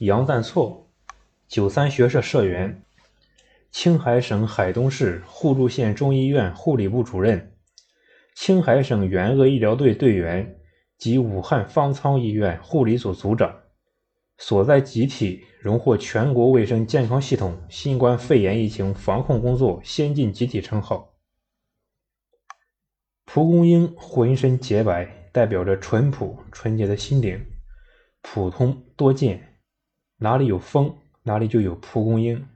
杨赞措，九三学社社员，青海省海东市互助县中医院护理部主任，青海省援鄂医疗队队员及武汉方舱医院护理组组长，所在集体荣获全国卫生健康系统新冠肺炎疫情防控工作先进集体称号。蒲公英浑身洁白，代表着淳朴纯洁的心灵，普通多见。哪里有风，哪里就有蒲公英。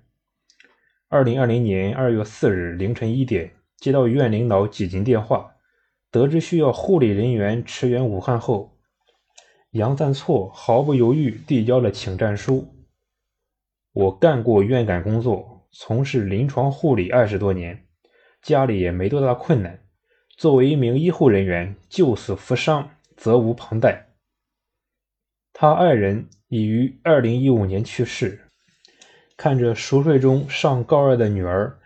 二零二零年二月四日凌晨一点，接到院领导紧急电话，得知需要护理人员驰援武汉后，杨赞措毫不犹豫递交了请战书。我干过院感工作，从事临床护理二十多年，家里也没多大困难。作为一名医护人员，救死扶伤，责无旁贷。他爱人。已于二零一五年去世。看着熟睡中上高二的女儿，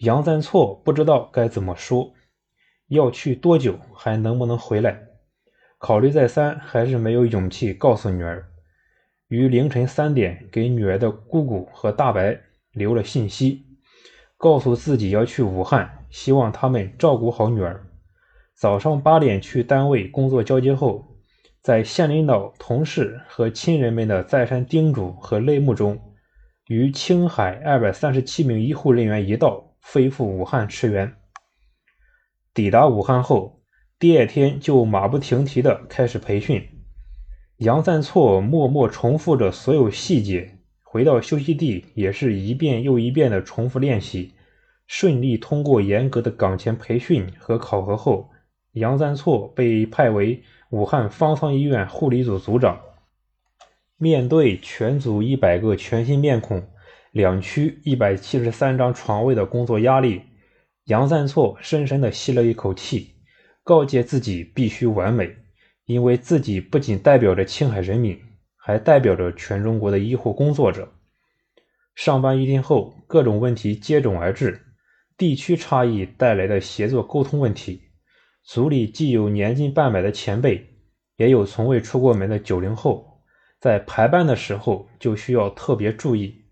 杨赞措不知道该怎么说。要去多久？还能不能回来？考虑再三，还是没有勇气告诉女儿。于凌晨三点，给女儿的姑姑和大白留了信息，告诉自己要去武汉，希望他们照顾好女儿。早上八点去单位工作交接后。在县领导、同事和亲人们的再三叮嘱和泪目中，与青海二百三十七名医护人员一道飞赴武汉驰援。抵达武汉后，第二天就马不停蹄地开始培训。杨赞措默默重复着所有细节，回到休息地也是一遍又一遍地重复练习。顺利通过严格的岗前培训和考核后，杨赞措被派为。武汉方舱医院护理组组长面对全组一百个全新面孔、两区一百七十三张床位的工作压力，杨赞措深深地吸了一口气，告诫自己必须完美，因为自己不仅代表着青海人民，还代表着全中国的医护工作者。上班一天后，各种问题接踵而至，地区差异带来的协作沟通问题。组里既有年近半百的前辈，也有从未出过门的九零后，在排班的时候就需要特别注意，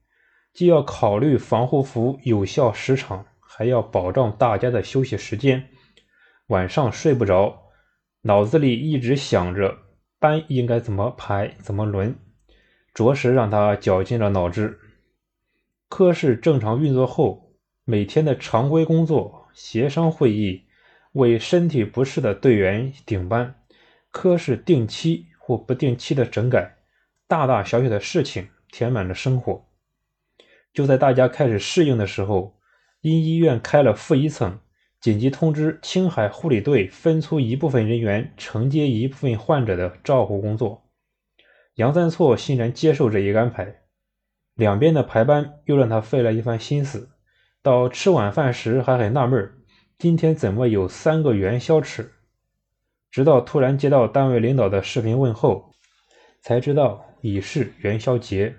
既要考虑防护服有效时长，还要保障大家的休息时间。晚上睡不着，脑子里一直想着班应该怎么排、怎么轮，着实让他绞尽了脑汁。科室正常运作后，每天的常规工作、协商会议。为身体不适的队员顶班，科室定期或不定期的整改，大大小小的事情填满了生活。就在大家开始适应的时候，因医院开了负一层，紧急通知青海护理队分出一部分人员承接一部分患者的照护工作。杨三措欣然接受这一安排，两边的排班又让他费了一番心思。到吃晚饭时还很纳闷儿。今天怎么有三个元宵吃？直到突然接到单位领导的视频问候，才知道已是元宵节。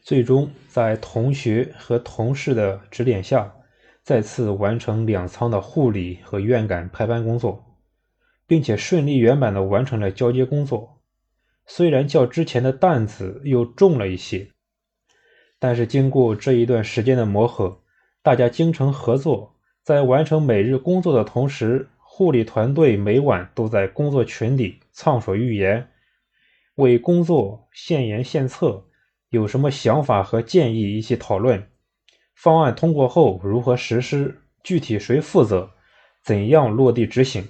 最终在同学和同事的指点下，再次完成两舱的护理和院感排班工作，并且顺利圆满的完成了交接工作。虽然较之前的担子又重了一些，但是经过这一段时间的磨合，大家精诚合作。在完成每日工作的同时，护理团队每晚都在工作群里畅所欲言，为工作献言献策，有什么想法和建议一起讨论。方案通过后如何实施，具体谁负责，怎样落地执行？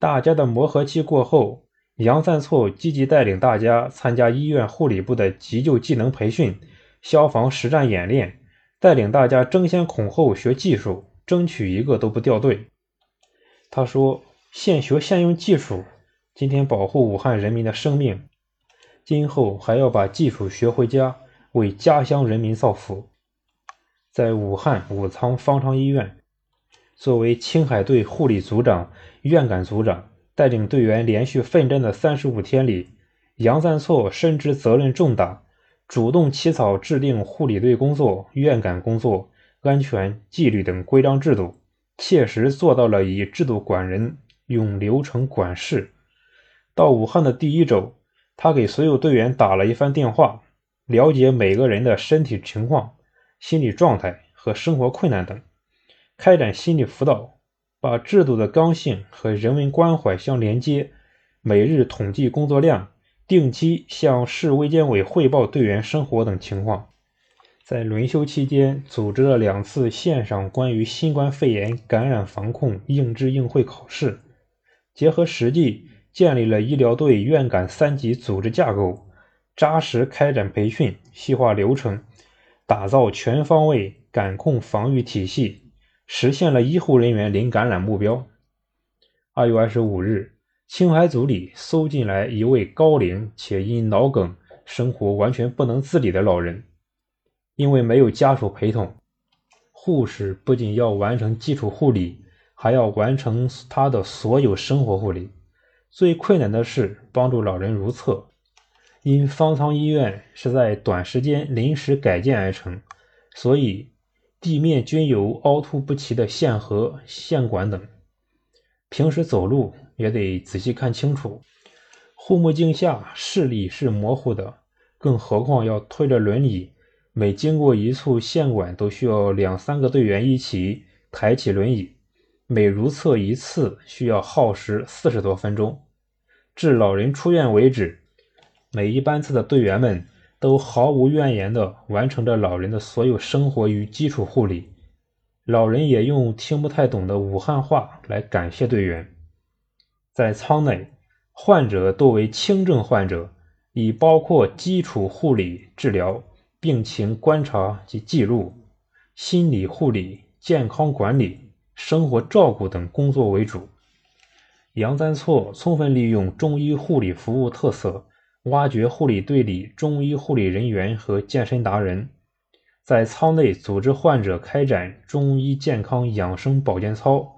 大家的磨合期过后，杨赞措积极带领大家参加医院护理部的急救技能培训、消防实战演练，带领大家争先恐后学技术。争取一个都不掉队。他说：“现学现用技术，今天保护武汉人民的生命，今后还要把技术学回家，为家乡人民造福。”在武汉武昌方舱医院，作为青海队护理组长、院感组长，带领队员连续奋战的三十五天里，杨赞措深知责任重大，主动起草制定护理队工作、院感工作。安全、纪律等规章制度，切实做到了以制度管人，用流程管事。到武汉的第一周，他给所有队员打了一番电话，了解每个人的身体情况、心理状态和生活困难等，开展心理辅导，把制度的刚性和人文关怀相连接，每日统计工作量，定期向市卫健委汇报队员生活等情况。在轮休期间，组织了两次线上关于新冠肺炎感染防控应知应会考试，结合实际，建立了医疗队院感三级组织架构，扎实开展培训，细化流程，打造全方位感控防御体系，实现了医护人员零感染目标。二月二十五日，青海组里搜进来一位高龄且因脑梗生活完全不能自理的老人。因为没有家属陪同，护士不仅要完成基础护理，还要完成他的所有生活护理。最困难的是帮助老人如厕。因方舱医院是在短时间临时改建而成，所以地面均有凹凸不齐的线盒、线管等，平时走路也得仔细看清楚。护目镜下视力是模糊的，更何况要推着轮椅。每经过一处线管，都需要两三个队员一起抬起轮椅。每如厕一次，需要耗时四十多分钟。至老人出院为止，每一班次的队员们都毫无怨言地完成着老人的所有生活与基础护理。老人也用听不太懂的武汉话来感谢队员。在舱内，患者多为轻症患者，已包括基础护理治疗。病情观察及记录、心理护理、健康管理、生活照顾等工作为主。杨三措充分利用中医护理服务特色，挖掘护理队里中医护理人员和健身达人，在舱内组织患者开展中医健康养生保健操、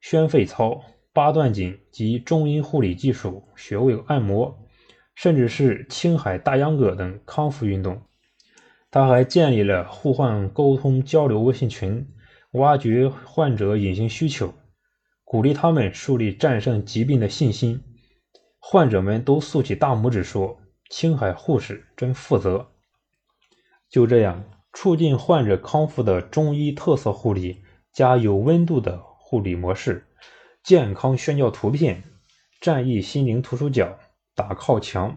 宣肺操、八段锦及中医护理技术、穴位按摩，甚至是青海大秧歌等康复运动。他还建立了互换沟通交流微信群，挖掘患者隐形需求，鼓励他们树立战胜疾病的信心。患者们都竖起大拇指说：“青海护士真负责。”就这样，促进患者康复的中医特色护理加有温度的护理模式，健康宣教图片、战役心灵图书角、打靠墙、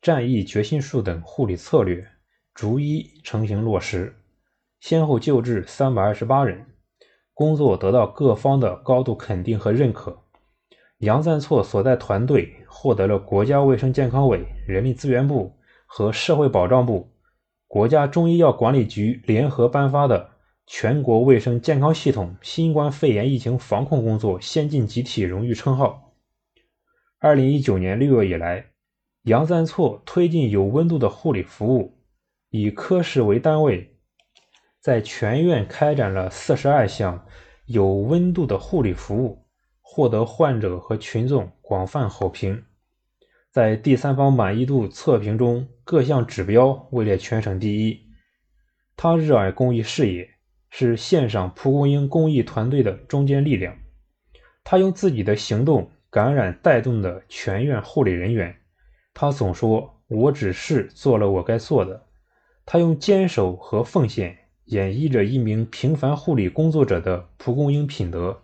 战役决心术等护理策略。逐一成型落实，先后救治三百二十八人，工作得到各方的高度肯定和认可。杨赞措所在团队获得了国家卫生健康委、人力资源部和社会保障部、国家中医药管理局联合颁发的全国卫生健康系统新冠肺炎疫情防控工作先进集体荣誉称号。二零一九年六月以来，杨赞措推进有温度的护理服务。以科室为单位，在全院开展了四十二项有温度的护理服务，获得患者和群众广泛好评。在第三方满意度测评中，各项指标位列全省第一。他热爱公益事业，是线上蒲公英公益团队的中坚力量。他用自己的行动感染带动的全院护理人员。他总说：“我只是做了我该做的。”他用坚守和奉献演绎着一名平凡护理工作者的蒲公英品德。